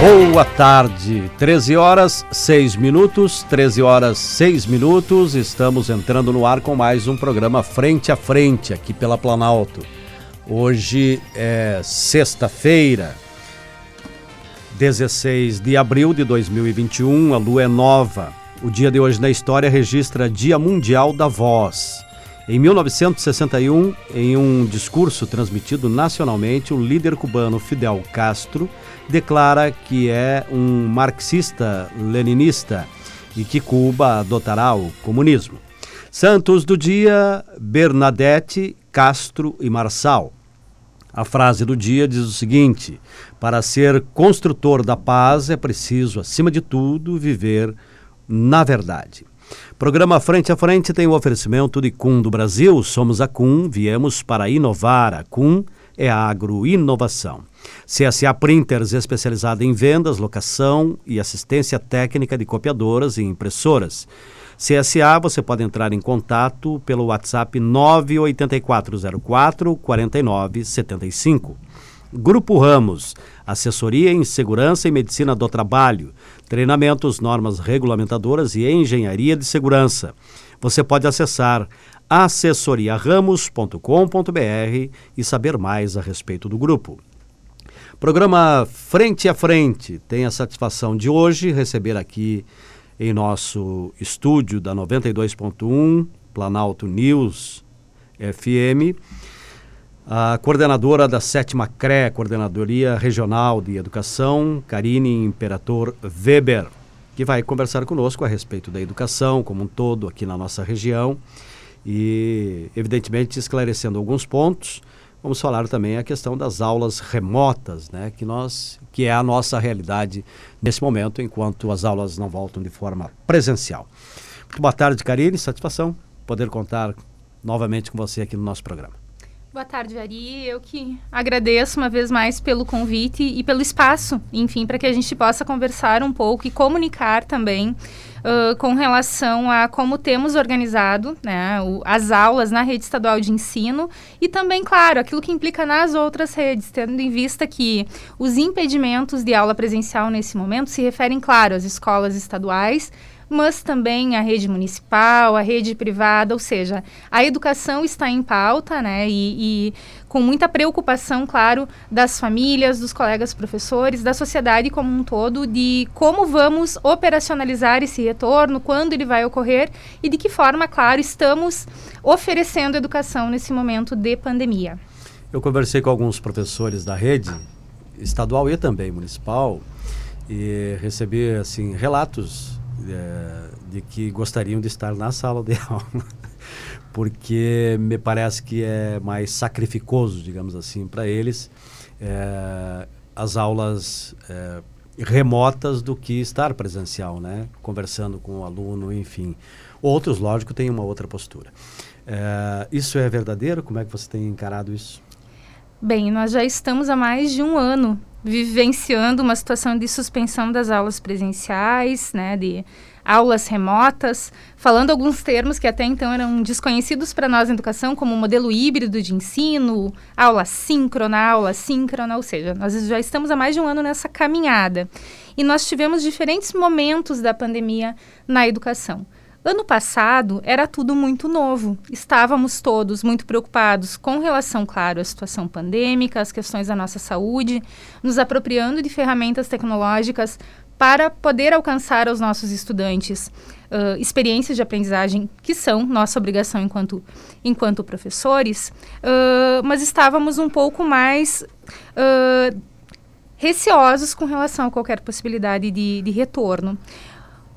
Boa tarde, 13 horas 6 minutos, 13 horas 6 minutos, estamos entrando no ar com mais um programa Frente a Frente aqui pela Planalto. Hoje é sexta-feira, 16 de abril de 2021, a lua é nova. O dia de hoje na história registra Dia Mundial da Voz. Em 1961, em um discurso transmitido nacionalmente, o líder cubano Fidel Castro declara que é um marxista-leninista e que Cuba adotará o comunismo. Santos do dia, Bernadette, Castro e Marçal. A frase do dia diz o seguinte: para ser construtor da paz é preciso, acima de tudo, viver na verdade. Programa Frente a Frente tem o oferecimento de CUM do Brasil. Somos a CUM, viemos para inovar. A CUM é a agroinovação. CSA Printers, especializada em vendas, locação e assistência técnica de copiadoras e impressoras. CSA, você pode entrar em contato pelo WhatsApp 98404 4975. Grupo Ramos, assessoria em segurança e medicina do trabalho, treinamentos, normas regulamentadoras e engenharia de segurança. Você pode acessar assessoriaramos.com.br e saber mais a respeito do grupo. Programa Frente a Frente tem a satisfação de hoje receber aqui em nosso estúdio da 92.1 Planalto News FM a coordenadora da sétima CRE, Coordenadoria Regional de Educação, Karine Imperator Weber, que vai conversar conosco a respeito da educação como um todo aqui na nossa região e, evidentemente, esclarecendo alguns pontos. Vamos falar também a questão das aulas remotas, né, que, nós, que é a nossa realidade nesse momento, enquanto as aulas não voltam de forma presencial. Muito boa tarde, Karine. Satisfação poder contar novamente com você aqui no nosso programa. Boa tarde, Ari. Eu que agradeço uma vez mais pelo convite e pelo espaço, enfim, para que a gente possa conversar um pouco e comunicar também uh, com relação a como temos organizado né, o, as aulas na rede estadual de ensino e também, claro, aquilo que implica nas outras redes, tendo em vista que os impedimentos de aula presencial nesse momento se referem, claro, às escolas estaduais mas também a rede municipal, a rede privada, ou seja, a educação está em pauta, né? E, e, com muita preocupação, claro, das famílias, dos colegas professores, da sociedade como um todo, de como vamos operacionalizar esse retorno, quando ele vai ocorrer e de que forma, claro, estamos oferecendo educação nesse momento de pandemia. Eu conversei com alguns professores da rede estadual e também municipal e recebi assim relatos de que gostariam de estar na sala de aula, porque me parece que é mais sacrificoso, digamos assim, para eles é, as aulas é, remotas do que estar presencial, né? Conversando com o aluno, enfim. Outros, lógico, têm uma outra postura. É, isso é verdadeiro? Como é que você tem encarado isso? Bem, nós já estamos há mais de um ano vivenciando uma situação de suspensão das aulas presenciais, né, de aulas remotas, falando alguns termos que até então eram desconhecidos para nós na educação, como modelo híbrido de ensino, aula síncrona, aula síncrona, ou seja, nós já estamos há mais de um ano nessa caminhada. E nós tivemos diferentes momentos da pandemia na educação. Ano passado era tudo muito novo. Estávamos todos muito preocupados com relação, claro, à situação pandêmica, às questões da nossa saúde, nos apropriando de ferramentas tecnológicas para poder alcançar aos nossos estudantes uh, experiências de aprendizagem que são nossa obrigação enquanto, enquanto professores, uh, mas estávamos um pouco mais uh, receosos com relação a qualquer possibilidade de, de retorno.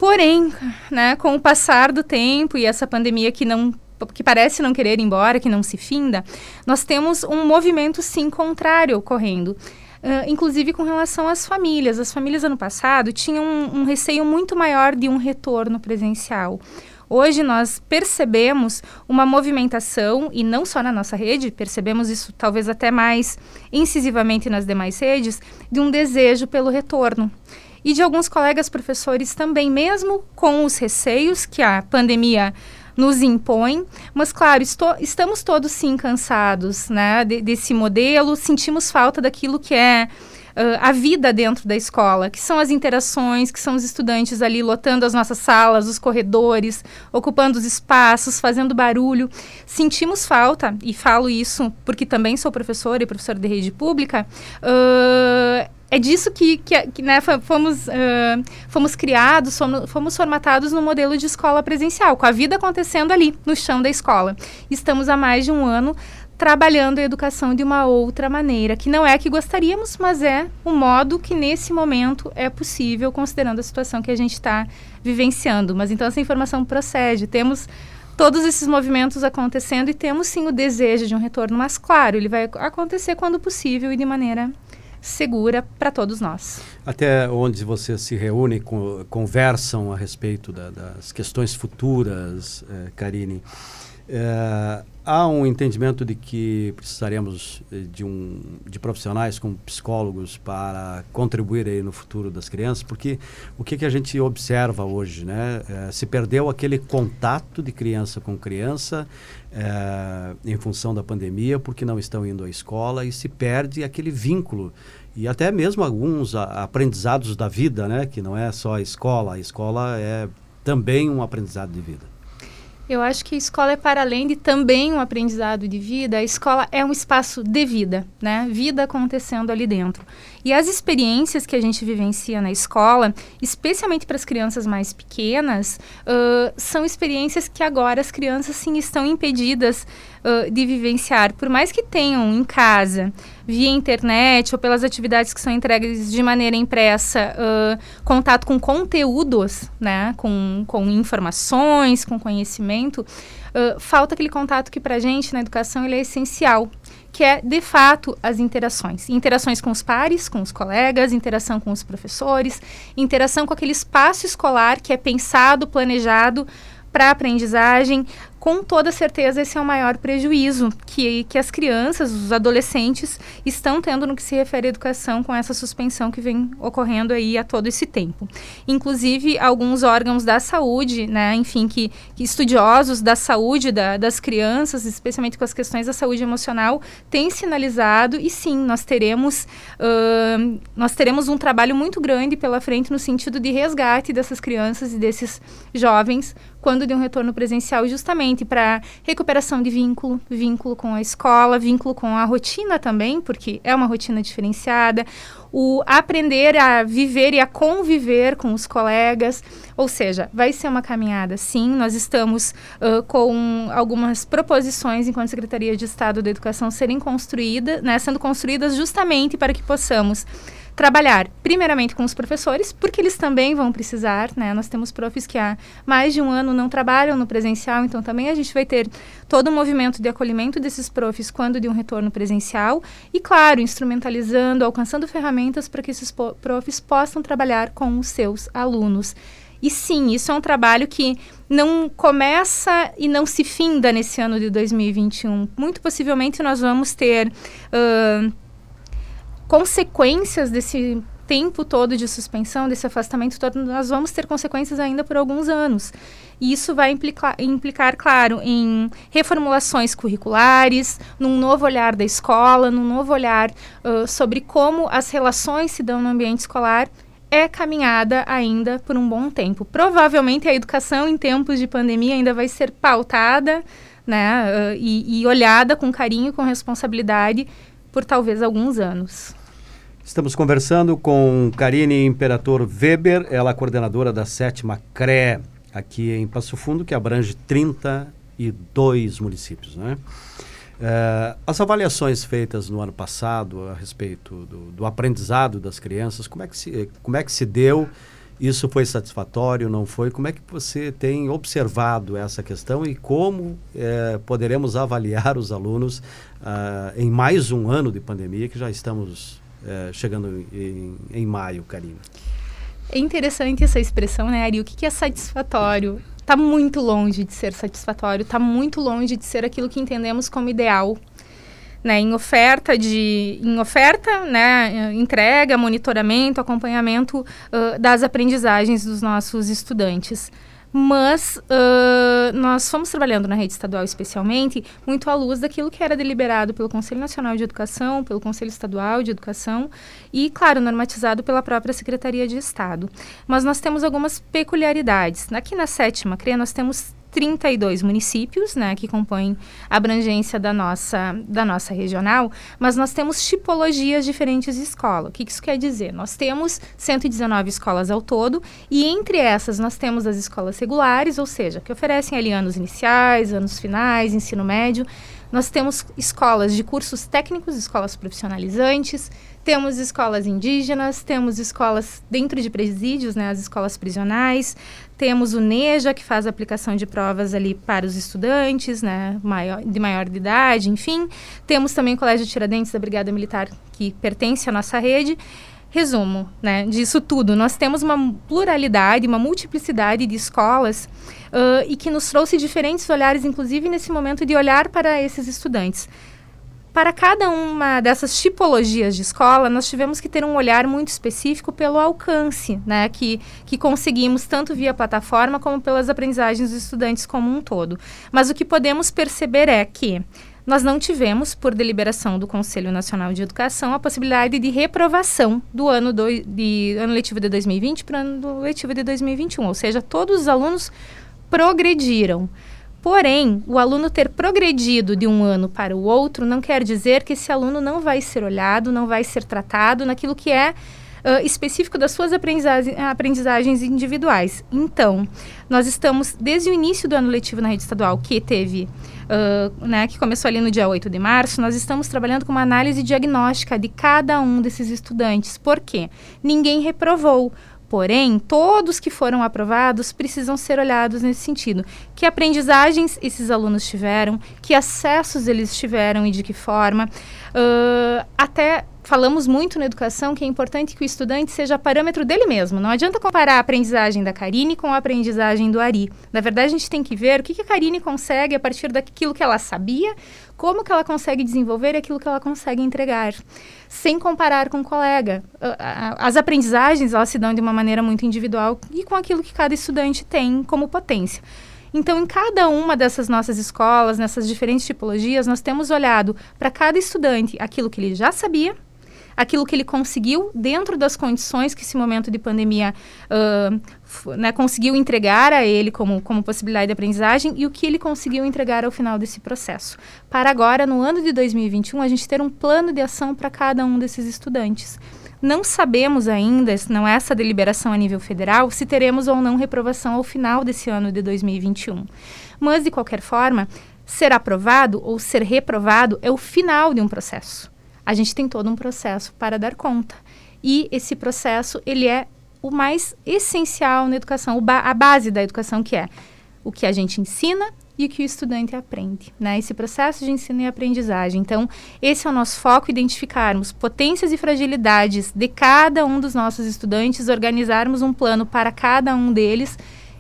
Porém, né, com o passar do tempo e essa pandemia que não que parece não querer ir embora, que não se finda, nós temos um movimento sim contrário ocorrendo. Uh, inclusive com relação às famílias. As famílias ano passado tinham um, um receio muito maior de um retorno presencial. Hoje nós percebemos uma movimentação, e não só na nossa rede, percebemos isso talvez até mais incisivamente nas demais redes, de um desejo pelo retorno e de alguns colegas professores também, mesmo com os receios que a pandemia nos impõe, mas claro, estou, estamos todos sim cansados, né, de, desse modelo, sentimos falta daquilo que é uh, a vida dentro da escola, que são as interações, que são os estudantes ali lotando as nossas salas, os corredores, ocupando os espaços, fazendo barulho. Sentimos falta, e falo isso porque também sou professora e professora de rede pública, uh, é disso que, que, que né, fomos, uh, fomos criados, fomos, fomos, formatados no modelo de escola presencial, com a vida acontecendo ali, no chão da escola. Estamos há mais de um ano trabalhando a educação de uma outra maneira, que não é a que gostaríamos, mas é o modo que nesse momento é possível, considerando a situação que a gente está vivenciando. Mas então essa informação procede. Temos todos esses movimentos acontecendo e temos sim o desejo de um retorno, mas claro, ele vai acontecer quando possível e de maneira segura para todos nós. Até onde vocês se reúnem, conversam a respeito da, das questões futuras, eh, Karine. É, há um entendimento de que precisaremos eh, de, um, de profissionais como psicólogos para contribuir aí no futuro das crianças, porque o que, que a gente observa hoje, né? É, se perdeu aquele contato de criança com criança é, em função da pandemia, porque não estão indo à escola e se perde aquele vínculo e até mesmo alguns aprendizados da vida, né? Que não é só a escola, a escola é também um aprendizado de vida. Eu acho que a escola é para além de também um aprendizado de vida, a escola é um espaço de vida, né? Vida acontecendo ali dentro. E as experiências que a gente vivencia na escola, especialmente para as crianças mais pequenas, uh, são experiências que agora as crianças sim estão impedidas uh, de vivenciar. Por mais que tenham em casa, via internet ou pelas atividades que são entregues de maneira impressa, uh, contato com conteúdos, né, com, com informações, com conhecimento, falta aquele contato que para a gente na educação ele é essencial que é, de fato, as interações. Interações com os pares, com os colegas, interação com os professores, interação com aquele espaço escolar que é pensado, planejado para aprendizagem, com toda certeza esse é o maior prejuízo que, que as crianças, os adolescentes, estão tendo no que se refere à educação com essa suspensão que vem ocorrendo aí a todo esse tempo. Inclusive, alguns órgãos da saúde, né, enfim, que, que estudiosos da saúde da, das crianças, especialmente com as questões da saúde emocional, têm sinalizado e sim, nós teremos, uh, nós teremos um trabalho muito grande pela frente no sentido de resgate dessas crianças e desses jovens quando de um retorno presencial, justamente para recuperação de vínculo, vínculo com a escola, vínculo com a rotina também, porque é uma rotina diferenciada, o aprender a viver e a conviver com os colegas, ou seja, vai ser uma caminhada, sim. Nós estamos uh, com algumas proposições enquanto Secretaria de Estado da Educação serem construídas, né, sendo construídas justamente para que possamos trabalhar primeiramente com os professores, porque eles também vão precisar, né? Nós temos profs que há mais de um ano não trabalham no presencial, então também a gente vai ter todo o movimento de acolhimento desses profs quando de um retorno presencial e, claro, instrumentalizando, alcançando ferramentas para que esses profs possam trabalhar com os seus alunos. E sim, isso é um trabalho que não começa e não se finda nesse ano de 2021. Muito possivelmente nós vamos ter uh, consequências desse tempo todo de suspensão, desse afastamento todo, nós vamos ter consequências ainda por alguns anos. E isso vai implicar, implicar, claro, em reformulações curriculares, num novo olhar da escola, num novo olhar uh, sobre como as relações se dão no ambiente escolar. É caminhada ainda por um bom tempo. Provavelmente a educação em tempos de pandemia ainda vai ser pautada né, uh, e, e olhada com carinho, com responsabilidade por talvez alguns anos. Estamos conversando com Karine Imperator Weber, ela é coordenadora da sétima CRE aqui em Passo Fundo, que abrange 32 municípios. Né? Uh, as avaliações feitas no ano passado a respeito do, do, aprendizado das crianças, como é, que se, como é que se deu? Isso foi satisfatório, não foi? Como é que você tem observado essa questão e como eh, poderemos avaliar os alunos uh, em mais um ano de pandemia que já estamos é, chegando em, em maio, Karina. É interessante essa expressão, né, Ari? O que, que é satisfatório? Está muito longe de ser satisfatório, está muito longe de ser aquilo que entendemos como ideal. Né, em oferta de em oferta né, entrega monitoramento acompanhamento uh, das aprendizagens dos nossos estudantes Mas uh, nós fomos trabalhando na rede estadual especialmente muito à luz daquilo que era deliberado pelo Conselho Nacional de Educação, pelo Conselho Estadual de Educação e, claro, normatizado pela própria Secretaria de Estado. Mas nós temos algumas peculiaridades. Aqui na sétima CRE nós temos 32 municípios, né, que compõem a abrangência da nossa, da nossa regional, mas nós temos tipologias diferentes de escola. O que isso quer dizer? Nós temos 119 escolas ao todo e entre essas nós temos as escolas regulares, ou seja, que oferecem ali anos iniciais, anos finais, ensino médio. Nós temos escolas de cursos técnicos, escolas profissionalizantes, temos escolas indígenas, temos escolas dentro de presídios, né, as escolas prisionais, temos o NEJA, que faz a aplicação de provas ali para os estudantes, né, maior, de maior de idade, enfim. Temos também o Colégio Tiradentes da Brigada Militar, que pertence à nossa rede. Resumo né, disso tudo, nós temos uma pluralidade, uma multiplicidade de escolas uh, e que nos trouxe diferentes olhares, inclusive nesse momento de olhar para esses estudantes. Para cada uma dessas tipologias de escola, nós tivemos que ter um olhar muito específico pelo alcance, né, que, que conseguimos tanto via plataforma como pelas aprendizagens dos estudantes como um todo. Mas o que podemos perceber é que nós não tivemos, por deliberação do Conselho Nacional de Educação, a possibilidade de reprovação do ano, do, de, ano letivo de 2020 para o ano letivo de 2021. Ou seja, todos os alunos progrediram. Porém, o aluno ter progredido de um ano para o outro não quer dizer que esse aluno não vai ser olhado, não vai ser tratado naquilo que é uh, específico das suas aprendizagens, individuais. Então, nós estamos, desde o início do ano letivo na rede estadual, que teve Uh, né, que começou ali no dia 8 de março, nós estamos trabalhando com uma análise diagnóstica de cada um desses estudantes. Por quê? Ninguém reprovou. Porém, todos que foram aprovados precisam ser olhados nesse sentido. Que aprendizagens esses alunos tiveram, que acessos eles tiveram e de que forma. Uh, até falamos muito na educação que é importante que o estudante seja parâmetro dele mesmo. Não adianta comparar a aprendizagem da Karine com a aprendizagem do Ari. Na verdade, a gente tem que ver o que, que a Karine consegue a partir daquilo que ela sabia, como que ela consegue desenvolver aquilo que ela consegue entregar, sem comparar com o colega. As aprendizagens, elas se dão de uma maneira muito individual e com aquilo que cada estudante tem como potência. Então, em cada uma dessas nossas escolas, nessas diferentes tipologias, nós temos olhado para cada estudante aquilo que ele já sabia, aquilo que ele conseguiu dentro das condições que esse momento de pandemia uh, né, conseguiu entregar a ele como, como possibilidade de aprendizagem e o que ele conseguiu entregar ao final desse processo. Para agora, no ano de 2021, a gente ter um plano de ação para cada um desses estudantes. Não sabemos ainda, não é essa deliberação a nível federal, se teremos ou não reprovação ao final desse ano de 2021. Mas, de qualquer forma, ser aprovado ou ser reprovado é o final de um processo a gente tem todo um processo para dar conta. E esse processo, ele é o mais essencial na educação, ba a base da educação, que é o que a gente ensina e o que o estudante aprende, né? Esse processo de ensino e aprendizagem. Então, esse é o nosso foco, identificarmos potências e fragilidades de cada um dos nossos estudantes, organizarmos um plano para cada um deles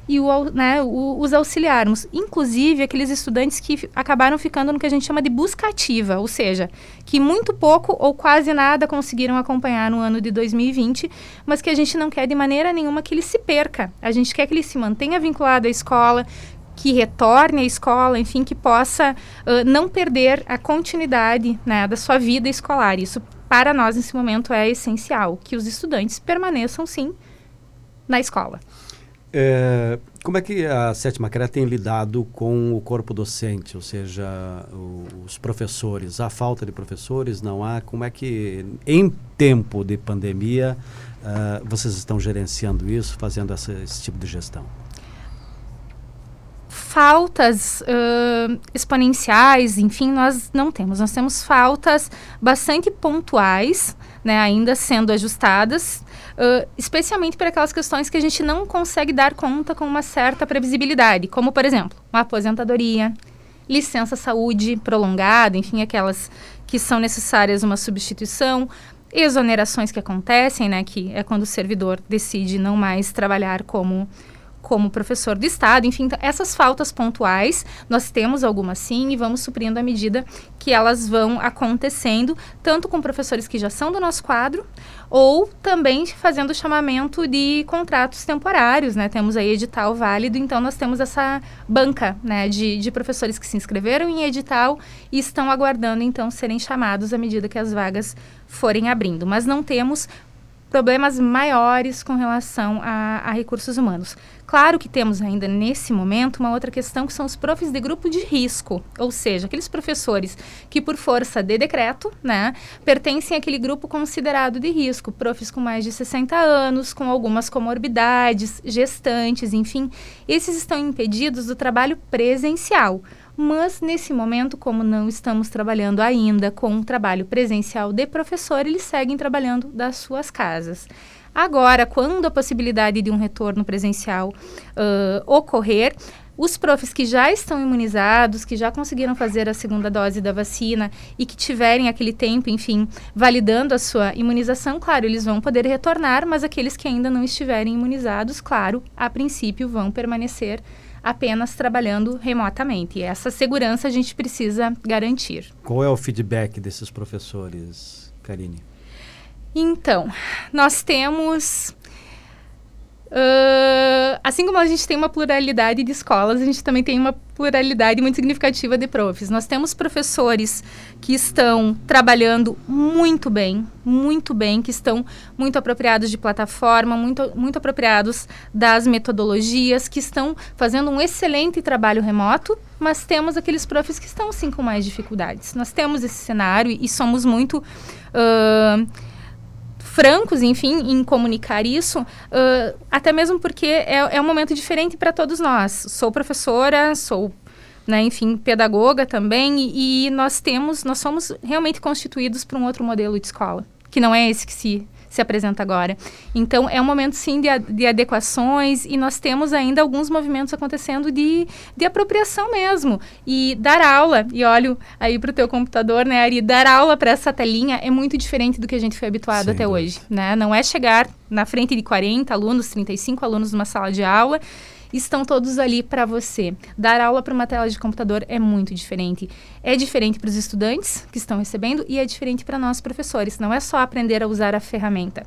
e o, né, o, os auxiliarmos. Inclusive, aqueles estudantes que acabaram ficando no que a gente chama de busca ativa, ou seja, que muito pouco ou quase nada conseguiram acompanhar no ano de 2020, mas que a gente não quer de maneira nenhuma que ele se perca. A gente quer que ele se mantenha vinculado à escola, que retorne à escola, enfim, que possa uh, não perder a continuidade né, da sua vida escolar. Isso, para nós, nesse momento, é essencial, que os estudantes permaneçam, sim, na escola. É, como é que a Sétima CRE tem lidado com o corpo docente, ou seja, os professores? Há falta de professores? Não há? Como é que, em tempo de pandemia, uh, vocês estão gerenciando isso, fazendo essa, esse tipo de gestão? faltas uh, exponenciais, enfim, nós não temos. Nós temos faltas bastante pontuais, né, ainda sendo ajustadas, uh, especialmente para aquelas questões que a gente não consegue dar conta com uma certa previsibilidade, como, por exemplo, uma aposentadoria, licença saúde prolongada, enfim, aquelas que são necessárias uma substituição, exonerações que acontecem, né, que é quando o servidor decide não mais trabalhar como como professor do Estado, enfim, essas faltas pontuais, nós temos algumas sim e vamos suprindo à medida que elas vão acontecendo, tanto com professores que já são do nosso quadro, ou também fazendo chamamento de contratos temporários, né? Temos aí edital válido, então nós temos essa banca, né, de, de professores que se inscreveram em edital e estão aguardando, então, serem chamados à medida que as vagas forem abrindo. Mas não temos problemas maiores com relação a, a, recursos humanos. Claro que temos ainda nesse momento uma outra questão que são os profs de grupo de risco, ou seja, aqueles professores que por força de decreto, né, pertencem àquele grupo considerado de risco, profs com mais de 60 anos, com algumas comorbidades, gestantes, enfim, esses estão impedidos do trabalho presencial. Mas, nesse momento, como não estamos trabalhando ainda com um trabalho presencial de professor, eles seguem trabalhando das suas casas. Agora, quando a possibilidade de um retorno presencial uh, ocorrer, os profs que já estão imunizados, que já conseguiram fazer a segunda dose da vacina e que tiverem aquele tempo, enfim, validando a sua imunização, claro, eles vão poder retornar, mas aqueles que ainda não estiverem imunizados, claro, a princípio vão permanecer apenas trabalhando remotamente. E essa segurança a gente precisa garantir. Qual é o feedback desses professores, Karine? Então, nós temos Uh, assim como a gente tem uma pluralidade de escolas, a gente também tem uma pluralidade muito significativa de profs. Nós temos professores que estão trabalhando muito bem, muito bem, que estão muito apropriados de plataforma, muito, muito apropriados das metodologias, que estão fazendo um excelente trabalho remoto, mas temos aqueles profs que estão sim com mais dificuldades. Nós temos esse cenário e somos muito. Uh, francos, enfim, em comunicar isso, uh, até mesmo porque é, é um momento diferente para todos nós. Sou professora, sou né, enfim, pedagoga também, e, e, nós temos, nós somos realmente constituídos para um outro modelo de escola, que não é esse que se se apresenta agora. Então, é um momento, sim, de, de adequações e nós temos ainda alguns movimentos acontecendo de, de apropriação mesmo. E dar aula, e olho aí para o teu computador, né, Ari, dar aula para essa telinha é muito diferente do que a gente foi habituado Sem até dúvida. hoje, né? Não é chegar na frente de 40 alunos, 35 alunos numa sala de aula estão todos ali para você. Dar aula para uma tela de computador é muito diferente. É diferente para os estudantes que estão recebendo e é diferente para nós professores. Não é só aprender a usar a ferramenta.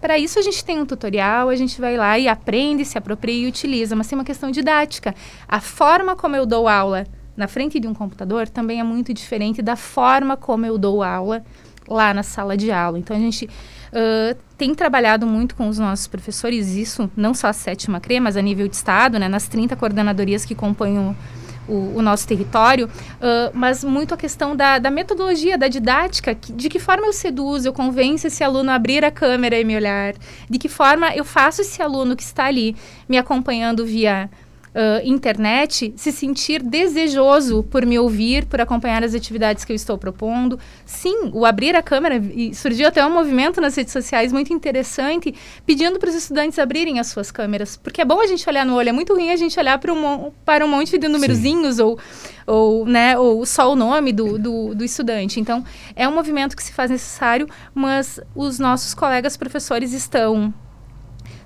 Para isso a gente tem um tutorial, a gente vai lá e aprende, se apropria e utiliza, mas tem uma questão didática. A forma como eu dou aula na frente de um computador também é muito diferente da forma como eu dou aula lá na sala de aula. Então a gente uh, tem trabalhado muito com os nossos professores, isso não só a sétima CRE, mas a nível de Estado, né, nas 30 coordenadorias que compõem o, o, nosso território, uh, mas muito a questão da, da metodologia, da didática, que, de que forma eu seduzo, eu convenço esse aluno a abrir a câmera e me olhar, de que forma eu faço esse aluno que está ali me acompanhando via uh, internet se sentir desejoso por me ouvir, por acompanhar as atividades que eu estou propondo. Sim, o abrir a câmera, e surgiu até um movimento nas redes sociais muito interessante, pedindo para os estudantes abrirem as suas câmeras, porque é bom a gente olhar no olho, é muito ruim a gente olhar para um, para um monte de numerozinhos ou ou, né, ou só o nome do, do, do, estudante. Então, é um movimento que se faz necessário, mas os nossos colegas professores estão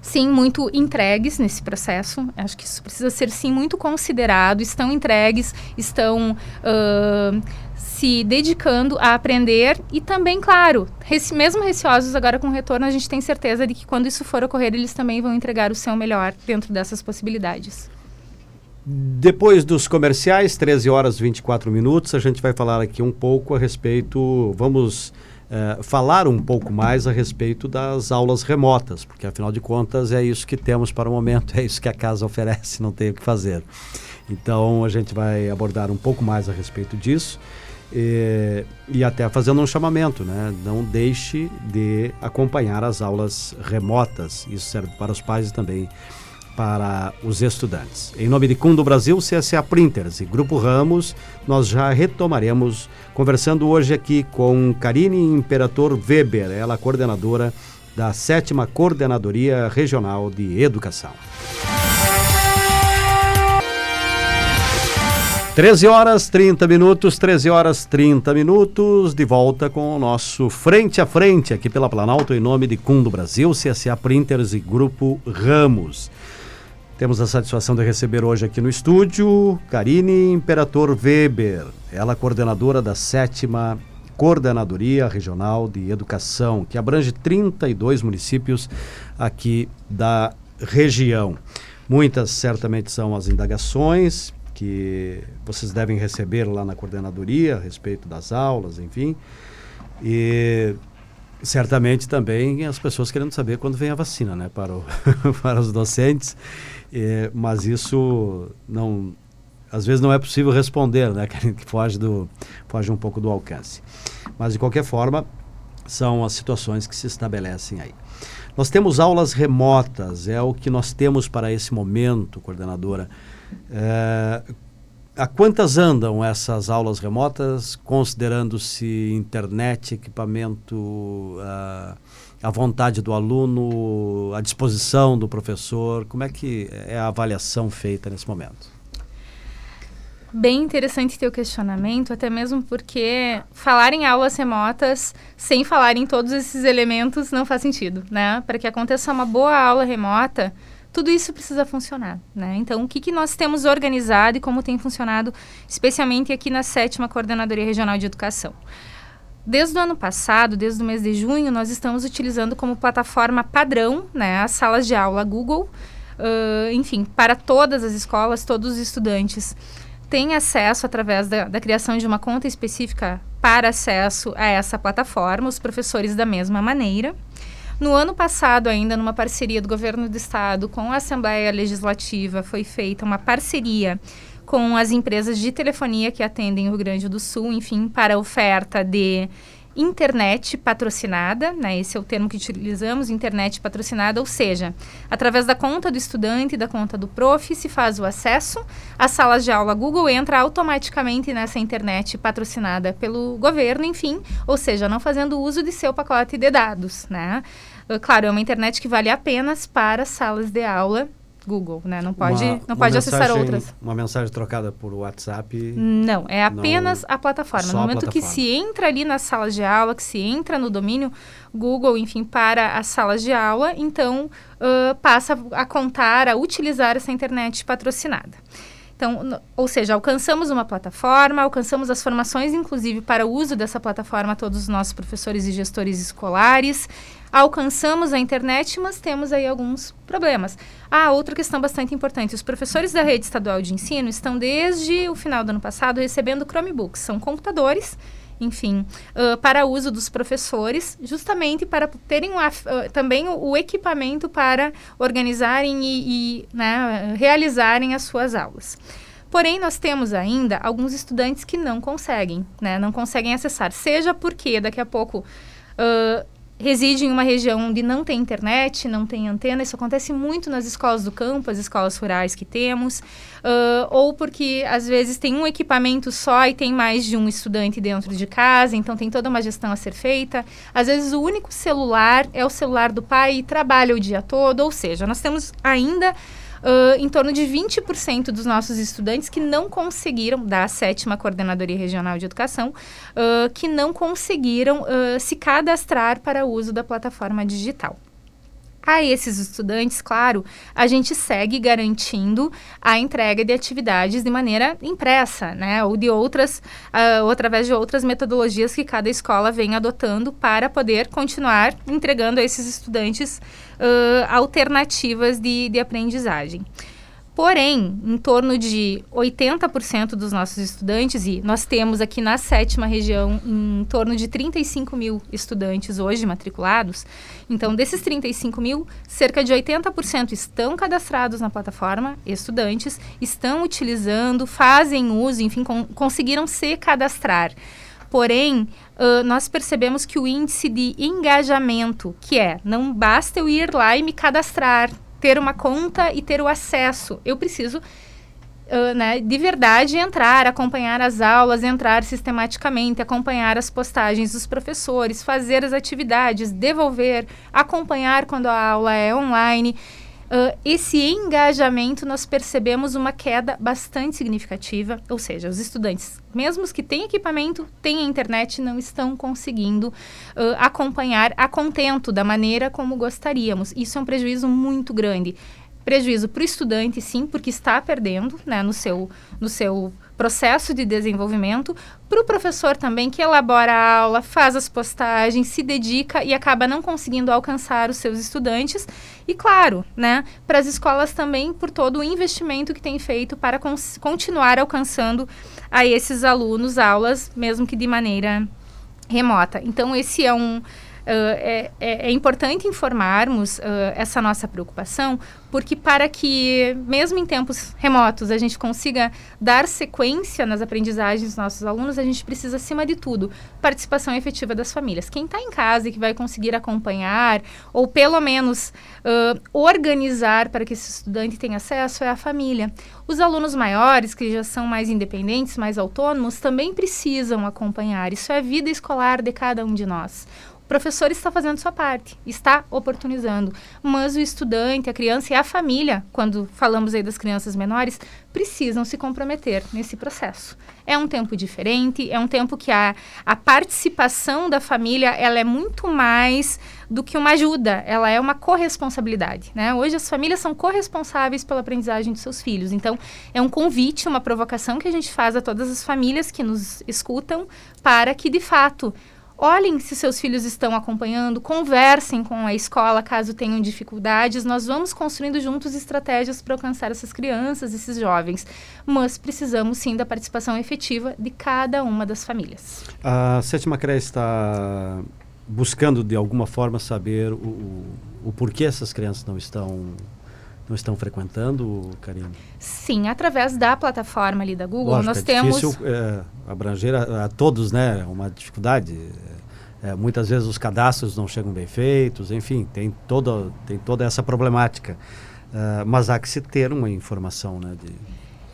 sim, muito entregues nesse processo. Acho que isso precisa ser, sim, muito considerado. Estão entregues, estão uh, se dedicando a aprender e também, claro, rece mesmo receosos agora com o retorno, a gente tem certeza de que quando isso for ocorrer, eles também vão entregar o seu melhor dentro dessas possibilidades. Depois dos comerciais, 13 horas e 24 minutos, a gente vai falar aqui um pouco a respeito. Vamos uh, falar um pouco mais a respeito das aulas remotas, porque afinal de contas é isso que temos para o momento, é isso que a casa oferece, não tem o que fazer. Então a gente vai abordar um pouco mais a respeito disso. E, e, até fazendo um chamamento, né? Não deixe de acompanhar as aulas remotas. Isso serve para os pais e também para os estudantes. Em nome de Cundo Brasil, CSA Printers e Grupo Ramos, nós já retomaremos conversando hoje aqui com Karine Imperator Weber, ela coordenadora da sétima Coordenadoria Regional de Educação. 13 horas 30 minutos, 13 horas 30 minutos, de volta com o nosso Frente a Frente aqui pela Planalto, em nome de Cundo Brasil, CSA Printers e Grupo Ramos. Temos a satisfação de receber hoje aqui no estúdio Karine Imperator Weber, ela coordenadora da sétima Coordenadoria Regional de Educação, que abrange 32 municípios aqui da região. Muitas certamente são as indagações que vocês devem receber lá na coordenadoria a respeito das aulas, enfim. E certamente também as pessoas querendo saber quando vem a vacina, né, para, o, para os docentes. É, mas isso não, às vezes não é possível responder, né? Que foge, do, foge um pouco do alcance. Mas, de qualquer forma, são as situações que se estabelecem aí. Nós temos aulas remotas, é o que nós temos para esse momento, coordenadora. É, a quantas andam essas aulas remotas, considerando-se internet, equipamento, uh, a vontade do aluno, a disposição do professor? Como é que é a avaliação feita nesse momento? Bem interessante teu questionamento, até mesmo porque falar em aulas remotas sem falar em todos esses elementos não faz sentido, né? Para que aconteça uma boa aula remota, tudo isso precisa funcionar, né? Então, o que, que nós temos organizado e como tem funcionado, especialmente aqui na sétima Coordenadoria Regional de Educação? Desde o ano passado, desde o mês de junho, nós estamos utilizando como plataforma padrão né, as salas de aula Google, uh, enfim, para todas as escolas, todos os estudantes têm acesso através da, da, criação de uma conta específica para acesso a essa plataforma, os professores da mesma maneira. No ano passado, ainda numa parceria do governo do estado com a Assembleia Legislativa, foi feita uma parceria com as empresas de telefonia que atendem o Rio Grande do Sul, enfim, para oferta de internet patrocinada, né? Esse é o termo que utilizamos, internet patrocinada, ou seja, através da conta do estudante e da conta do prof se faz o acesso às salas de aula Google entra automaticamente nessa internet patrocinada pelo governo, enfim, ou seja, não fazendo uso de seu pacote de dados, né? Claro, é uma internet que vale apenas para salas de aula Google, né? Não pode, uma, não pode acessar outras. Uma mensagem trocada por WhatsApp? Não, é apenas não, a plataforma. No momento plataforma. que se entra ali nas salas de aula, que se entra no domínio Google, enfim, para as salas de aula, então uh, passa a contar, a utilizar essa internet patrocinada. Então, ou seja, alcançamos uma plataforma, alcançamos as formações, inclusive, para o uso dessa plataforma, todos os nossos professores e gestores escolares. Alcançamos a internet, mas temos aí alguns problemas. Ah, outra questão bastante importante: os professores da rede estadual de ensino estão, desde o final do ano passado, recebendo Chromebooks. São computadores enfim, uh, para uso dos professores, justamente para terem uh, também o, o, equipamento para organizarem e, e né, realizarem as suas aulas. Porém, nós temos ainda alguns estudantes que não conseguem, né, não conseguem acessar, seja porque daqui a pouco uh, reside em uma região onde não tem internet, não tem antena. Isso acontece muito nas escolas do campo, as escolas rurais que temos. Uh, ou porque, às vezes, tem um equipamento só e tem mais de um estudante dentro de casa, então tem toda uma gestão a ser feita. Às vezes, o único celular é o celular do pai e trabalha o dia todo. Ou seja, nós temos ainda uh, em torno de 20% dos nossos estudantes que não conseguiram, da sétima Coordenadoria Regional de Educação, uh, que não conseguiram uh, se cadastrar para o uso da plataforma digital. A esses estudantes, claro, a gente segue garantindo a entrega de atividades de maneira impressa, né? Ou de outras, uh, ou através de outras metodologias que cada escola vem adotando para poder continuar entregando a esses estudantes uh, alternativas de, de aprendizagem. Porém, em torno de 80% dos nossos estudantes, e nós temos aqui na sétima região em torno de 35 mil estudantes hoje matriculados, então desses 35 mil, cerca de 80% estão cadastrados na plataforma, estudantes, estão utilizando, fazem uso, enfim, con conseguiram se cadastrar. Porém, uh, nós percebemos que o índice de engajamento, que é não basta eu ir lá e me cadastrar, ter uma conta e ter o acesso. Eu preciso, uh, né, de verdade, entrar, acompanhar as aulas, entrar sistematicamente, acompanhar as postagens dos professores, fazer as atividades, devolver, acompanhar quando a aula é online. Uh, esse engajamento nós percebemos uma queda bastante significativa, ou seja, os estudantes, mesmo os que têm equipamento, têm internet, não estão conseguindo uh, acompanhar a contento da maneira como gostaríamos. Isso é um prejuízo muito grande prejuízo para o estudante, sim, porque está perdendo né, no, seu, no seu processo de desenvolvimento, para o professor também, que elabora a aula, faz as postagens, se dedica e acaba não conseguindo alcançar os seus estudantes. E, claro, né, para as escolas também, por todo o investimento que tem feito para continuar alcançando a esses alunos aulas, mesmo que de maneira remota. Então, esse é um é, é, é, importante informarmos uh, essa nossa preocupação, porque para que, mesmo em tempos remotos, a gente consiga dar sequência nas aprendizagens dos nossos alunos, a gente precisa, acima de tudo, participação efetiva das famílias. Quem está em casa e que vai conseguir acompanhar, ou pelo menos uh, organizar para que esse estudante tenha acesso, é a família. Os alunos maiores, que já são mais independentes, mais autônomos, também precisam acompanhar. Isso é a vida escolar de cada um de nós professor está fazendo sua parte, está oportunizando, mas o estudante, a criança e a família, quando falamos aí das crianças menores, precisam se comprometer nesse processo. É um tempo diferente, é um tempo que a, a participação da família ela é muito mais do que uma ajuda, ela é uma corresponsabilidade. Né? Hoje as famílias são corresponsáveis pela aprendizagem de seus filhos. Então, é um convite, uma provocação que a gente faz a todas as famílias que nos escutam para que, de fato, Olhem se seus filhos estão acompanhando, conversem com a escola caso tenham dificuldades. Nós vamos construindo juntos estratégias para alcançar essas crianças, esses jovens. Mas precisamos sim da participação efetiva de cada uma das famílias. A Sétima CRE está buscando de alguma forma saber o, o porquê essas crianças não estão não estão frequentando, Karine? Sim, através da plataforma ali da Google, Lógico, nós é temos... difícil é, abranger a, a, todos, né? É uma dificuldade. É, muitas vezes os cadastros não chegam bem feitos, enfim, tem toda, tem toda essa problemática. Uh, mas há que se ter uma informação, né? De,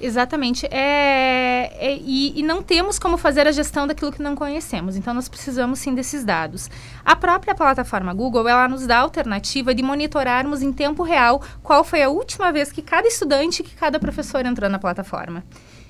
Exatamente. É, é e, e, não temos como fazer a gestão daquilo que não conhecemos. Então, nós precisamos sim desses dados. A própria plataforma Google, ela nos dá a alternativa de monitorarmos em tempo real qual foi a última vez que cada estudante, que cada professor entrou na plataforma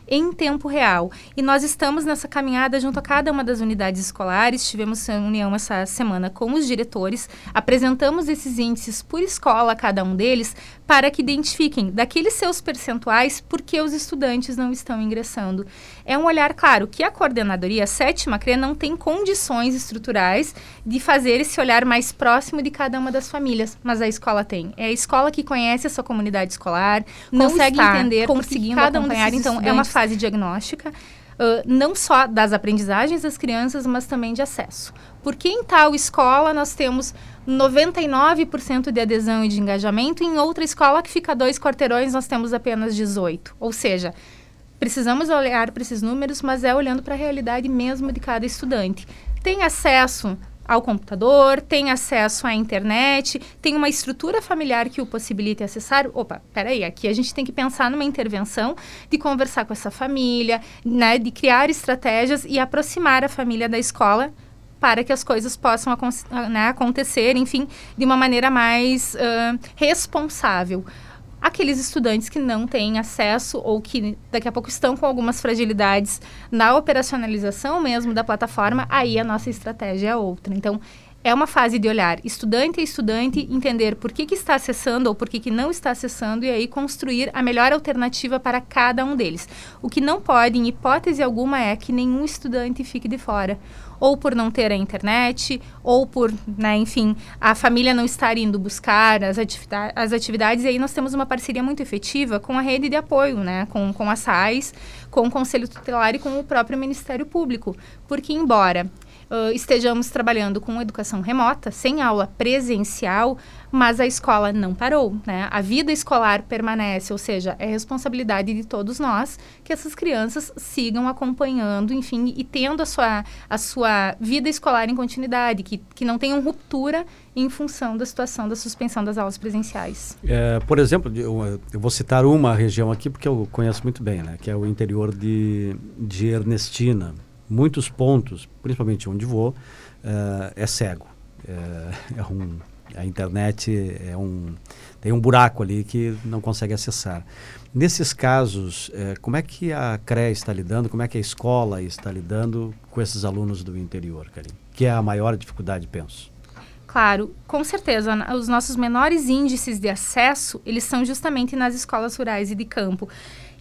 em tempo real. E nós estamos nessa caminhada junto a cada uma das unidades escolares. Tivemos reunião essa semana com os diretores, apresentamos esses índices por escola, cada um deles, para que identifiquem daqueles seus percentuais por que os estudantes não estão ingressando. É um olhar claro que a coordenadoria a sétima CRE não tem condições estruturais de fazer esse olhar mais próximo de cada uma das famílias, mas a escola tem. É a escola que conhece a sua comunidade escolar, consegue entender, conseguindo cada acompanhar. Um então, é uma fase diagnóstica. Uh, não só das aprendizagens das crianças, mas também de acesso. Porque em tal escola nós temos 99% de adesão e de engajamento, em outra escola que fica dois quarteirões nós temos apenas 18. Ou seja, precisamos olhar para esses números, mas é olhando para a realidade mesmo de cada estudante. Tem acesso ao computador, tem acesso à internet, tem uma estrutura familiar que o possibilite acessar. Opa, peraí, aqui a gente tem que pensar numa intervenção de conversar com essa família, né, de criar estratégias e aproximar a família da escola para que as coisas possam né, acontecer, enfim, de uma maneira mais uh, responsável aqueles estudantes que não têm acesso ou que daqui a pouco estão com algumas fragilidades na operacionalização mesmo da plataforma, aí a nossa estratégia é outra. Então, é uma fase de olhar estudante a estudante, entender por que, que está acessando ou por que, que não está acessando e aí construir a melhor alternativa para cada um deles. O que não pode, em hipótese alguma, é que nenhum estudante fique de fora ou por não ter a internet, ou por, né, enfim, a família não estar indo buscar as, atividade, as atividades. E aí nós temos uma parceria muito efetiva com a rede de apoio, né, com, com a SAIS, com o Conselho Tutelar e com o próprio Ministério Público. Porque, embora uh, estejamos trabalhando com educação remota, sem aula presencial, mas a escola não parou, né? A vida escolar permanece, ou seja, é responsabilidade de todos nós que essas crianças sigam acompanhando, enfim, e tendo a sua, a sua vida escolar em continuidade, que, que não tenham ruptura em função da situação da suspensão das aulas presenciais. É, por exemplo, eu, eu, vou citar uma região aqui porque eu conheço muito bem, né? Que é o interior de, de Ernestina muitos pontos, principalmente onde vou, uh, é cego. É, é, um, a internet é um, tem um buraco ali que não consegue acessar. Nesses casos, é, como é que a CRE está lidando, como é que a escola está lidando com esses alunos do interior, Karim? Que é a maior dificuldade, penso. claro, com certeza, os nossos menores índices de acesso, eles são justamente nas escolas rurais e de campo.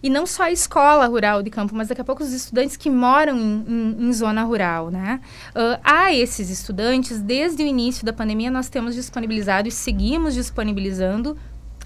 E não só a escola rural de campo, mas daqui a pouco os estudantes que moram em, em, em zona rural, né? Uh, a esses estudantes, desde o início da pandemia, nós temos disponibilizado e seguimos disponibilizando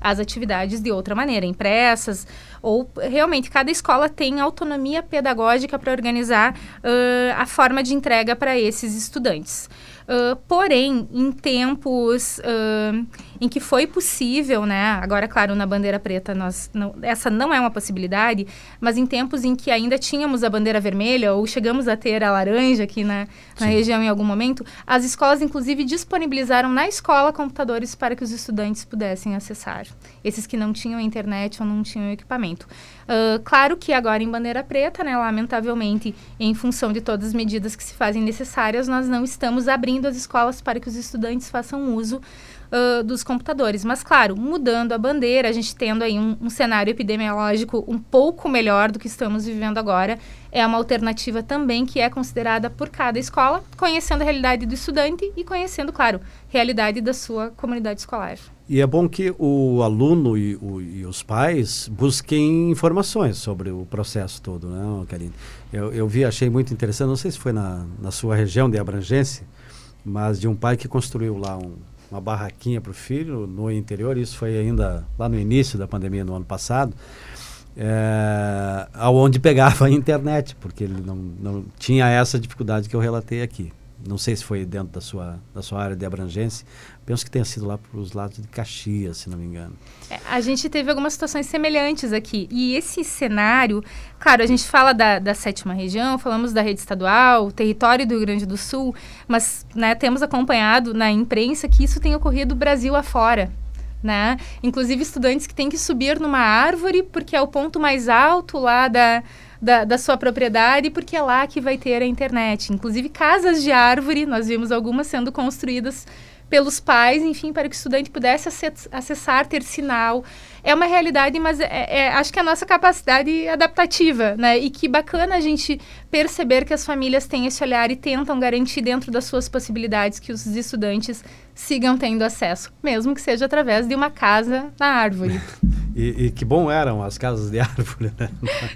as atividades de outra maneira, impressas, ou realmente cada escola tem autonomia pedagógica para organizar uh, a forma de entrega para esses estudantes. Uh, porém, em tempos uh, em que foi possível, né? Agora, claro, na bandeira preta nós não, essa não é uma possibilidade, mas em tempos em que ainda tínhamos a bandeira vermelha ou chegamos a ter a laranja aqui na, na região em algum momento, as escolas inclusive disponibilizaram na escola computadores para que os estudantes pudessem acessar. Esses que não tinham internet ou não tinham equipamento. Uh, claro que agora em bandeira preta, né, lamentavelmente, em função de todas as medidas que se fazem necessárias, nós não estamos abrindo as escolas para que os estudantes façam uso uh, dos computadores. Mas, claro, mudando a bandeira, a gente tendo aí um, um, cenário epidemiológico um pouco melhor do que estamos vivendo agora, é uma alternativa também que é considerada por cada escola, conhecendo a realidade do estudante e conhecendo, claro, a realidade da sua comunidade escolar. E é bom que o aluno e, o, e, os pais busquem informações sobre o processo todo, né, Karine? Eu, eu vi, achei muito interessante, não sei se foi na, na sua região de abrangência, mas de um pai que construiu lá um, uma barraquinha para o filho no interior, isso foi ainda lá no início da pandemia no ano passado, é, aonde pegava a internet, porque ele não, não tinha essa dificuldade que eu relatei aqui. Não sei se foi dentro da sua, da sua área de abrangência. Penso que tenha sido lá para os lados de Caxias, se não me engano. É, a gente teve algumas situações semelhantes aqui. E esse cenário, claro, a gente fala da, da sétima região, falamos da rede estadual, território do Rio Grande do Sul, mas né, temos acompanhado na imprensa que isso tem ocorrido Brasil afora. Né? Inclusive estudantes que têm que subir numa árvore porque é o ponto mais alto lá da, da, da, sua propriedade, porque é lá que vai ter a internet. Inclusive, casas de árvore, nós vimos algumas sendo construídas pelos pais, enfim, para que o estudante pudesse acessar, ter sinal. É uma realidade, mas é, é, acho que é a nossa capacidade adaptativa, né? E que bacana a gente perceber que as famílias têm esse olhar e tentam garantir dentro das suas possibilidades que os estudantes sigam tendo acesso, mesmo que seja através de uma casa na árvore. e, e que bom eram as casas de árvore, né?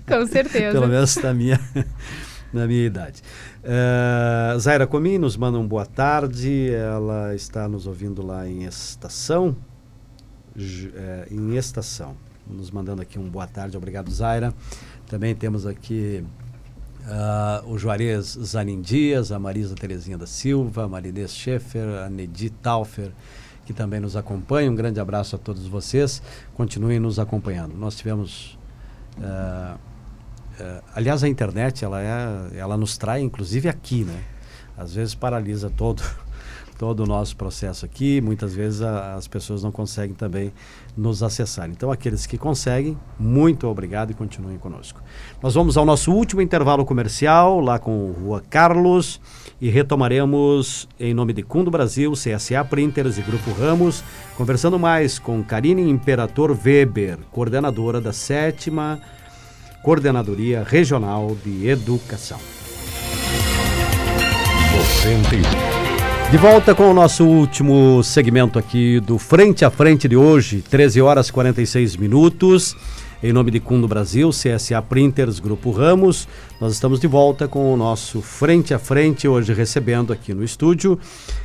Com certeza. Pelo menos na minha, na minha idade. Uh, Zaira Comim nos manda um boa tarde. Ela está nos ouvindo lá em estação. É, em estação. Nos mandando aqui um boa tarde. Obrigado, Zaira. Também temos aqui uh, o Juarez Zanin Dias, a Marisa Terezinha da Silva, a Marinês Schaefer, a Nedi Taufer, que também nos acompanha. Um grande abraço a todos vocês. Continuem nos acompanhando. Nós tivemos. Uh, Uh, aliás, a internet, ela, é, ela nos trai, inclusive aqui, né? Às vezes paralisa todo, todo o nosso processo aqui, muitas vezes a, as pessoas não conseguem também nos acessar. Então, aqueles que conseguem, muito obrigado e continuem conosco. Nós vamos ao nosso último intervalo comercial, lá com Rua Carlos, e retomaremos em nome de Cundo Brasil, CSA Printers e Grupo Ramos, conversando mais com Karine Imperator Weber, coordenadora da sétima Coordenadoria Regional de Educação. De volta com o nosso último segmento aqui do Frente a Frente de hoje, 13 horas 46 minutos. Em nome de Cundo Brasil, CSA Printers, Grupo Ramos, nós estamos de volta com o nosso Frente a Frente, hoje recebendo aqui no estúdio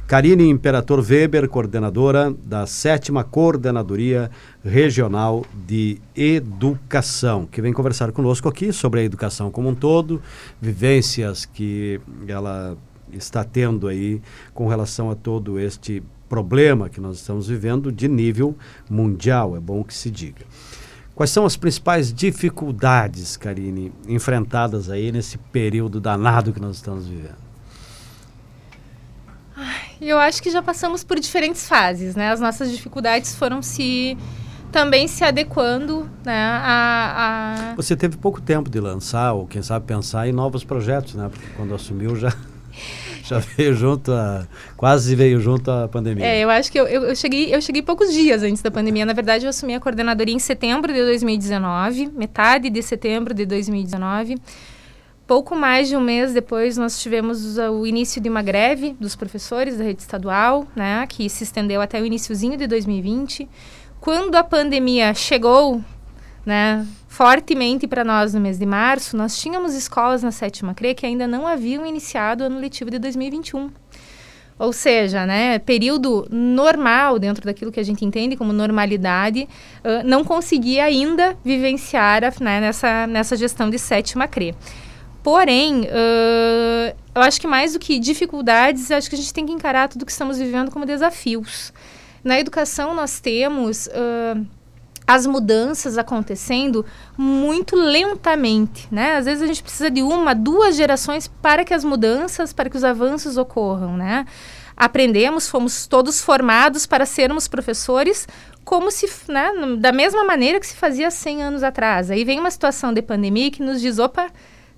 Karine Imperator Weber, coordenadora da sétima Coordenadoria Regional de Educação, que vem conversar conosco aqui sobre a educação como um todo, vivências que ela está tendo aí com relação a todo este problema que nós estamos vivendo de nível mundial, é bom que se diga. Quais são as principais dificuldades, Karine, enfrentadas aí nesse período danado que nós estamos vivendo? Eu acho que já passamos por diferentes fases, né? As nossas dificuldades foram se também se adequando, né? A, a... Você teve pouco tempo de lançar ou quem sabe pensar em novos projetos, né? Porque quando assumiu já já veio junto a. Quase veio junto a pandemia. É, eu acho que eu, eu, eu, cheguei, eu cheguei poucos dias antes da pandemia. Na verdade, eu assumi a coordenadoria em setembro de 2019, metade de setembro de 2019. Pouco mais de um mês depois, nós tivemos o início de uma greve dos professores da rede estadual, né, que se estendeu até o iníciozinho de 2020. Quando a pandemia chegou, né, fortemente para nós no mês de março, nós tínhamos escolas na sétima CRE que ainda não haviam iniciado o ano letivo de 2021. Ou seja, né, período normal, dentro daquilo que a gente entende como normalidade, uh, não conseguia ainda vivenciar a, né, nessa, nessa gestão de sétima CRE. Porém, uh, eu acho que mais do que dificuldades, acho que a gente tem que encarar tudo que estamos vivendo como desafios. Na educação, nós temos uh, as mudanças acontecendo muito lentamente, né? Às vezes a gente precisa de uma, duas gerações para que as mudanças, para que os avanços ocorram, né? Aprendemos, fomos todos formados para sermos professores como se, né, da mesma maneira que se fazia 100 anos atrás. Aí vem uma situação de pandemia que nos diz, opa,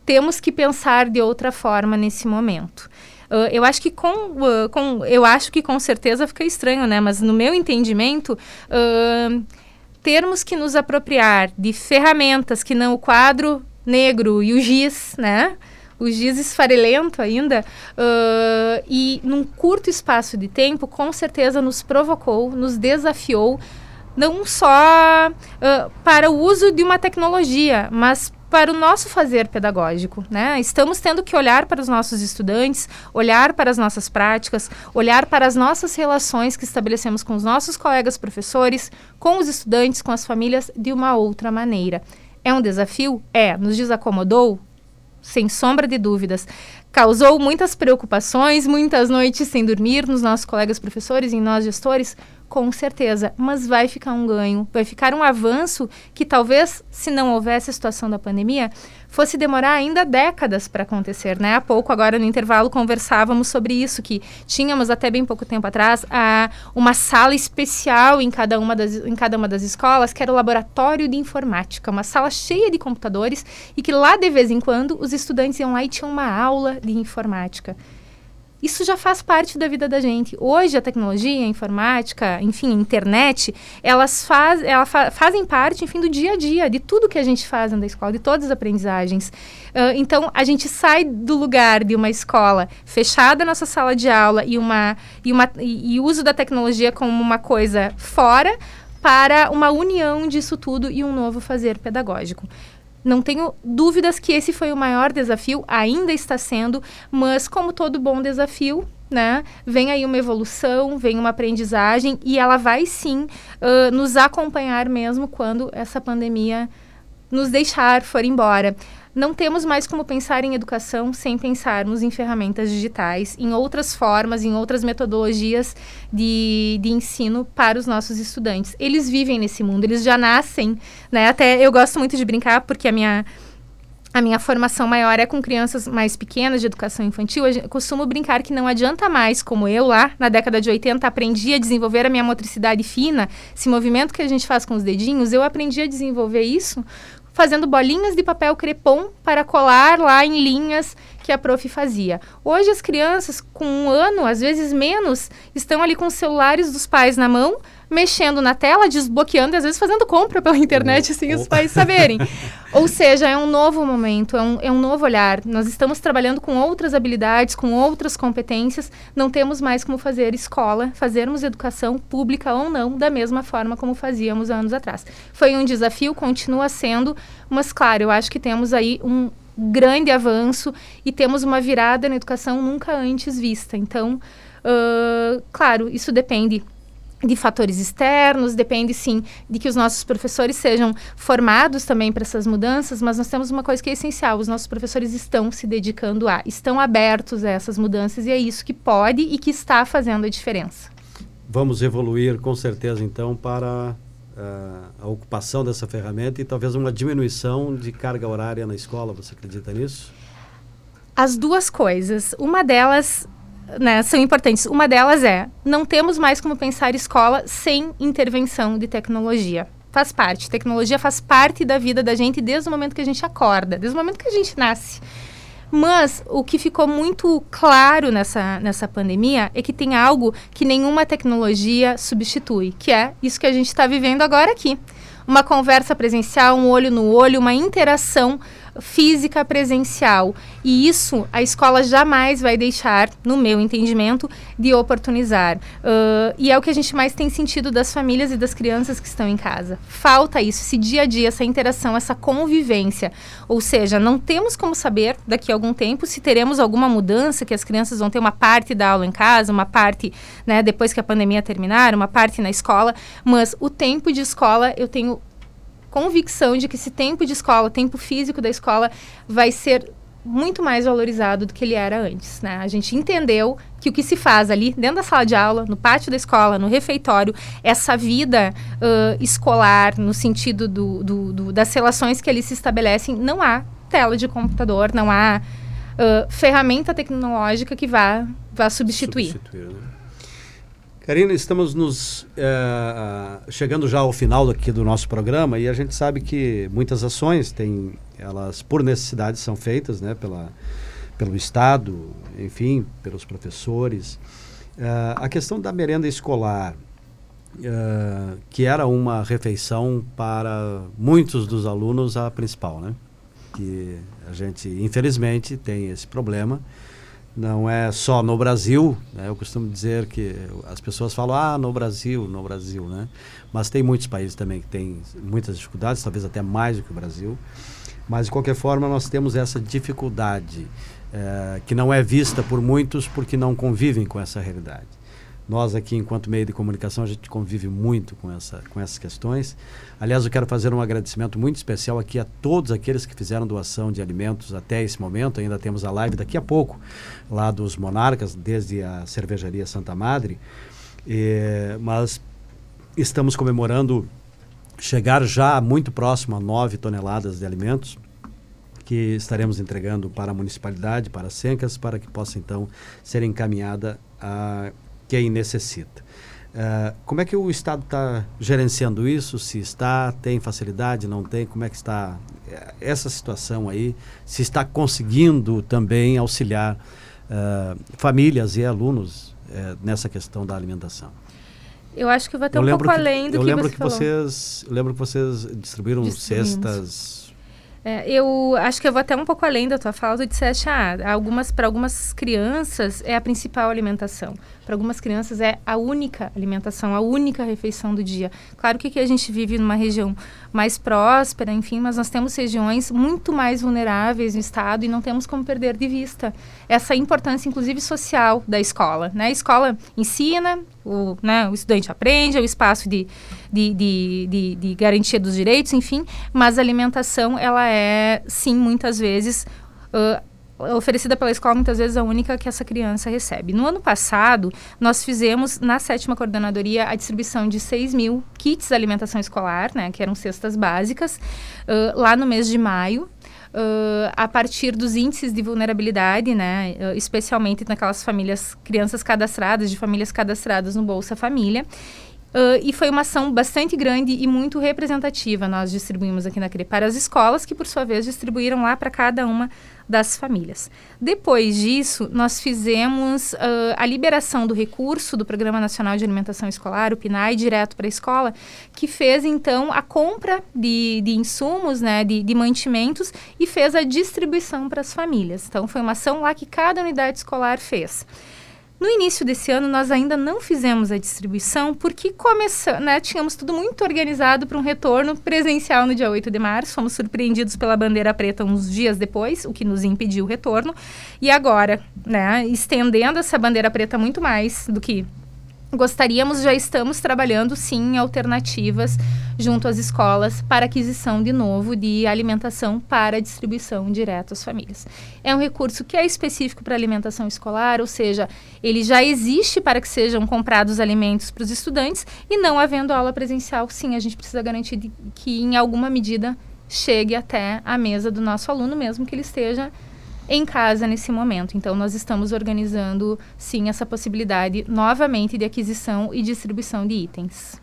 temos que pensar de outra forma nesse momento. Uh, eu acho que com, uh, com, eu acho que com certeza fica estranho, né? Mas no meu entendimento, uh, termos que nos apropriar de ferramentas que não o quadro negro e o giz, né? O giz esfarelento ainda, uh, e num curto espaço de tempo, com certeza nos provocou, nos desafiou, não só uh, para o uso de uma tecnologia, mas para o nosso fazer pedagógico, né? Estamos tendo que olhar para os nossos estudantes, olhar para as nossas práticas, olhar para as nossas relações que estabelecemos com os nossos colegas professores, com os estudantes, com as famílias de uma outra maneira. É um desafio? É. Nos desacomodou? Sem sombra de dúvidas. Causou muitas preocupações, muitas noites sem dormir nos nossos colegas professores e em nós gestores? Com certeza, mas vai ficar um ganho, vai ficar um avanço que talvez, se não houvesse a situação da pandemia, fosse demorar ainda décadas para acontecer, né? Há pouco, agora no intervalo, conversávamos sobre isso, que tínhamos até bem pouco tempo atrás a, uma sala especial em cada, uma das, em cada uma das escolas, que era o laboratório de informática, uma sala cheia de computadores e que lá, de vez em quando, os estudantes iam lá e tinham uma aula de informática isso já faz parte da vida da gente. Hoje a tecnologia, a informática, enfim, a internet, elas, faz, elas fa fazem parte, enfim, do dia a dia, de tudo que a gente faz na escola, de todas as aprendizagens. Uh, então, a gente sai do lugar de uma escola fechada nossa sala de aula e, uma, e, uma, e, e uso da tecnologia como uma coisa fora para uma união disso tudo e um novo fazer pedagógico. Não tenho dúvidas que esse foi o maior desafio, ainda está sendo, mas como todo bom desafio, né? Vem aí uma evolução, vem uma aprendizagem e ela vai sim uh, nos acompanhar mesmo quando essa pandemia nos deixar for embora. Não temos mais como pensar em educação sem pensarmos em ferramentas digitais, em outras formas, em outras metodologias de, de ensino para os nossos estudantes. Eles vivem nesse mundo, eles já nascem, né? Até eu gosto muito de brincar porque a minha a minha formação maior é com crianças mais pequenas de educação infantil. Eu costumo brincar que não adianta mais, como eu lá na década de 80 aprendi a desenvolver a minha motricidade fina, esse movimento que a gente faz com os dedinhos, eu aprendi a desenvolver isso fazendo bolinhas de papel crepom para colar lá em linhas que a prof fazia. Hoje as crianças com um ano, às vezes menos, estão ali com os celulares dos pais na mão, mexendo na tela, desbloqueando e às vezes fazendo compra pela internet sem oh. os pais saberem. Ou seja, é um novo momento, é um, é um novo olhar. Nós estamos trabalhando com outras habilidades, com outras competências. Não temos mais como fazer escola, fazermos educação pública ou não, da mesma forma como fazíamos anos atrás. Foi um desafio, continua sendo, mas claro, eu acho que temos aí um grande avanço e temos uma virada na educação nunca antes vista. Então, uh, claro, isso depende de fatores externos, depende sim de que os nossos professores sejam formados também para essas mudanças, mas nós temos uma coisa que é essencial: os nossos professores estão se dedicando a, estão abertos a essas mudanças e é isso que pode e que está fazendo a diferença. Vamos evoluir com certeza então para uh, a ocupação dessa ferramenta e talvez uma diminuição de carga horária na escola. Você acredita nisso? As duas coisas. Uma delas né, são importantes. Uma delas é: não temos mais como pensar escola sem intervenção de tecnologia. Faz parte. Tecnologia faz parte da vida da gente desde o momento que a gente acorda, desde o momento que a gente nasce. Mas o que ficou muito claro nessa, nessa pandemia é que tem algo que nenhuma tecnologia substitui, que é isso que a gente está vivendo agora aqui. Uma conversa presencial, um olho no olho, uma interação física presencial. E isso a escola jamais vai deixar, no meu entendimento, de oportunizar. Uh, e é o que a gente mais tem sentido das famílias e das crianças que estão em casa. Falta isso, esse dia a dia, essa interação, essa convivência. Ou seja, não temos como saber daqui a algum tempo se teremos alguma mudança, que as crianças vão ter uma parte da aula em casa, uma parte né, depois que a pandemia terminar, uma parte na escola, mas o tempo de escola eu tenho convicção de que esse tempo de escola, tempo físico da escola, vai ser muito mais valorizado do que ele era antes. Né? A gente entendeu que o que se faz ali dentro da sala de aula, no pátio da escola, no refeitório, essa vida uh, escolar, no sentido do, do, do, das relações que ali se estabelecem, não há tela de computador, não há uh, ferramenta tecnológica que vá, vá substituir. substituir né? Karina, estamos nos uh, chegando já ao final aqui do nosso programa e a gente sabe que muitas ações têm, elas por necessidade são feitas, né, pela, pelo Estado, enfim, pelos professores. Uh, a questão da merenda escolar, uh, que era uma refeição para muitos dos alunos a principal, né? Que a gente, infelizmente, tem esse problema não é só no Brasil, né? eu costumo dizer que as pessoas falam, ah, no Brasil, no Brasil, né? Mas tem muitos países também que têm muitas dificuldades, talvez até mais do que o Brasil. Mas, de qualquer forma, nós temos essa dificuldade é, que não é vista por muitos porque não convivem com essa realidade. Nós aqui, enquanto meio de comunicação, a gente convive muito com, essa, com essas questões. Aliás, eu quero fazer um agradecimento muito especial aqui a todos aqueles que fizeram doação de alimentos até esse momento. Ainda temos a live daqui a pouco, lá dos Monarcas, desde a cervejaria Santa Madre. E, mas estamos comemorando chegar já muito próximo a 9 toneladas de alimentos que estaremos entregando para a municipalidade, para as Sencas, para que possa então ser encaminhada a quem necessita. Uh, como é que o Estado está gerenciando isso? Se está, tem facilidade, não tem? Como é que está eh, essa situação aí? Se está conseguindo também auxiliar uh, famílias e alunos uh, nessa questão da alimentação? Eu acho que vai ter um pouco que, além do eu que lembro você que falou. vocês, eu lembro que vocês distribuíram cestas é, eu acho que eu vou até um pouco além da tua fala. Tu disseste, ah, algumas, para algumas crianças é a principal alimentação. Para algumas crianças é a única alimentação, a única refeição do dia. Claro que, que a gente vive numa região mais próspera, enfim, mas nós temos regiões muito mais vulneráveis no estado e não temos como perder de vista essa importância, inclusive social, da escola. Né? A escola ensina, o, né, o estudante aprende, é o espaço de, de, de, de, de garantia dos direitos, enfim, mas a alimentação, ela é, sim, muitas vezes, uh, oferecida pela escola, muitas vezes a única que essa criança recebe. No ano passado, nós fizemos, na sétima coordenadoria, a distribuição de 6 mil kits de alimentação escolar, né, que eram cestas básicas, uh, lá no mês de maio. Uh, a partir dos índices de vulnerabilidade, né, uh, especialmente naquelas famílias, crianças cadastradas, de famílias cadastradas no Bolsa Família. Uh, e foi uma ação bastante grande e muito representativa. Nós distribuímos aqui na CRE para as escolas, que por sua vez distribuíram lá para cada uma das famílias. Depois disso, nós fizemos uh, a liberação do recurso do Programa Nacional de Alimentação Escolar, o PNAE, direto para a escola, que fez então a compra de, de insumos, né, de, de mantimentos e fez a distribuição para as famílias. Então, foi uma ação lá que cada unidade escolar fez. No início desse ano, nós ainda não fizemos a distribuição porque começou, né, tínhamos tudo muito organizado para um retorno presencial no dia 8 de março. Fomos surpreendidos pela bandeira preta uns dias depois, o que nos impediu o retorno. E agora, né, estendendo essa bandeira preta muito mais do que gostaríamos, já estamos trabalhando sim em alternativas junto às escolas para aquisição de novo de alimentação para distribuição direta às famílias. É um recurso que é específico para alimentação escolar, ou seja, ele já existe para que sejam comprados alimentos para os estudantes e não havendo aula presencial, sim, a gente precisa garantir que em alguma medida chegue até a mesa do nosso aluno, mesmo que ele esteja em casa nesse momento. Então, nós estamos organizando, sim, essa possibilidade novamente de aquisição e distribuição de itens.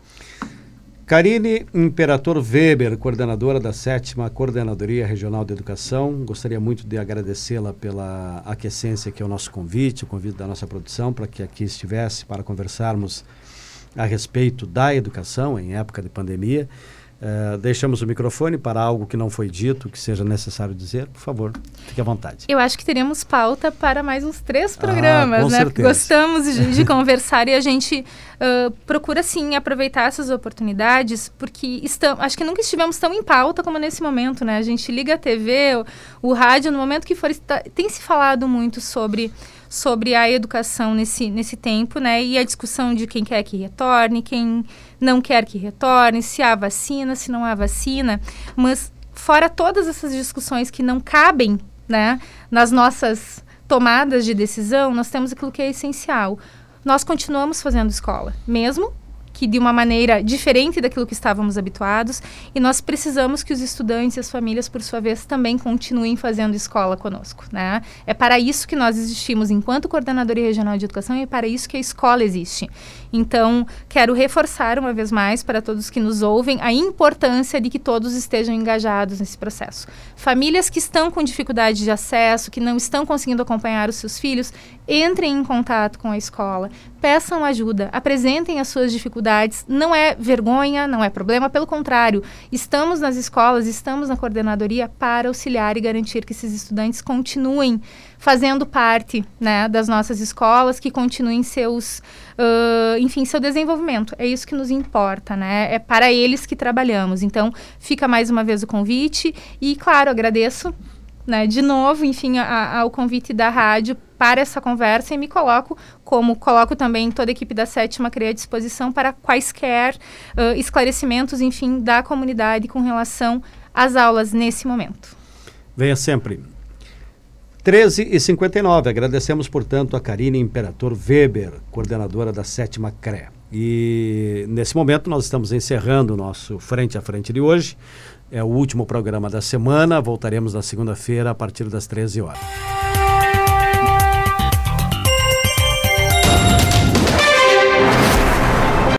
Karine Imperator Weber, coordenadora da sétima Coordenadoria Regional de Educação, gostaria muito de agradecê-la pela aquecência que é o nosso convite, o convite da nossa produção, para que aqui estivesse para conversarmos a respeito da educação em época de pandemia. Uh, deixamos o microfone para algo que não foi dito, que seja necessário dizer. Por favor, fique à vontade. Eu acho que teremos pauta para mais uns três ah, programas, ah, né? Certeza. Gostamos de, de conversar e a gente uh, procura, sim, aproveitar essas oportunidades, porque estamos, acho que nunca estivemos tão em pauta como nesse momento, né? A gente liga a TV, o, o rádio, no momento que for, está, tem se falado muito sobre sobre a educação nesse, nesse tempo, né? E a discussão de quem quer que retorne, quem não quer que retorne, se há vacina, se não há vacina. Mas fora todas essas discussões que não cabem, né, nas nossas tomadas de decisão, nós temos aquilo que é essencial. Nós continuamos fazendo escola, mesmo que de uma maneira diferente daquilo que estávamos habituados, e nós precisamos que os estudantes e as famílias, por sua vez, também continuem fazendo escola conosco. Né? É para isso que nós existimos enquanto Coordenadoria Regional de Educação e é para isso que a escola existe. Então, quero reforçar uma vez mais para todos que nos ouvem a importância de que todos estejam engajados nesse processo. Famílias que estão com dificuldade de acesso, que não estão conseguindo acompanhar os seus filhos, entrem em contato com a escola, peçam ajuda, apresentem as suas dificuldades. Não é vergonha, não é problema, pelo contrário, estamos nas escolas, estamos na coordenadoria para auxiliar e garantir que esses estudantes continuem fazendo parte né, das nossas escolas, que continuem seus, uh, enfim, seu desenvolvimento. É isso que nos importa, né? É para eles que trabalhamos. Então, fica mais uma vez o convite e, claro, agradeço né, de novo, enfim, a, ao convite da rádio para essa conversa e me coloco, como coloco também toda a equipe da Sétima CREA à disposição para quaisquer uh, esclarecimentos, enfim, da comunidade com relação às aulas nesse momento. Venha sempre. 13 e 59 agradecemos, portanto, a Karine Imperator Weber, coordenadora da Sétima CREA. E nesse momento nós estamos encerrando o nosso Frente a Frente de hoje. É o último programa da semana. Voltaremos na segunda-feira a partir das 13 horas.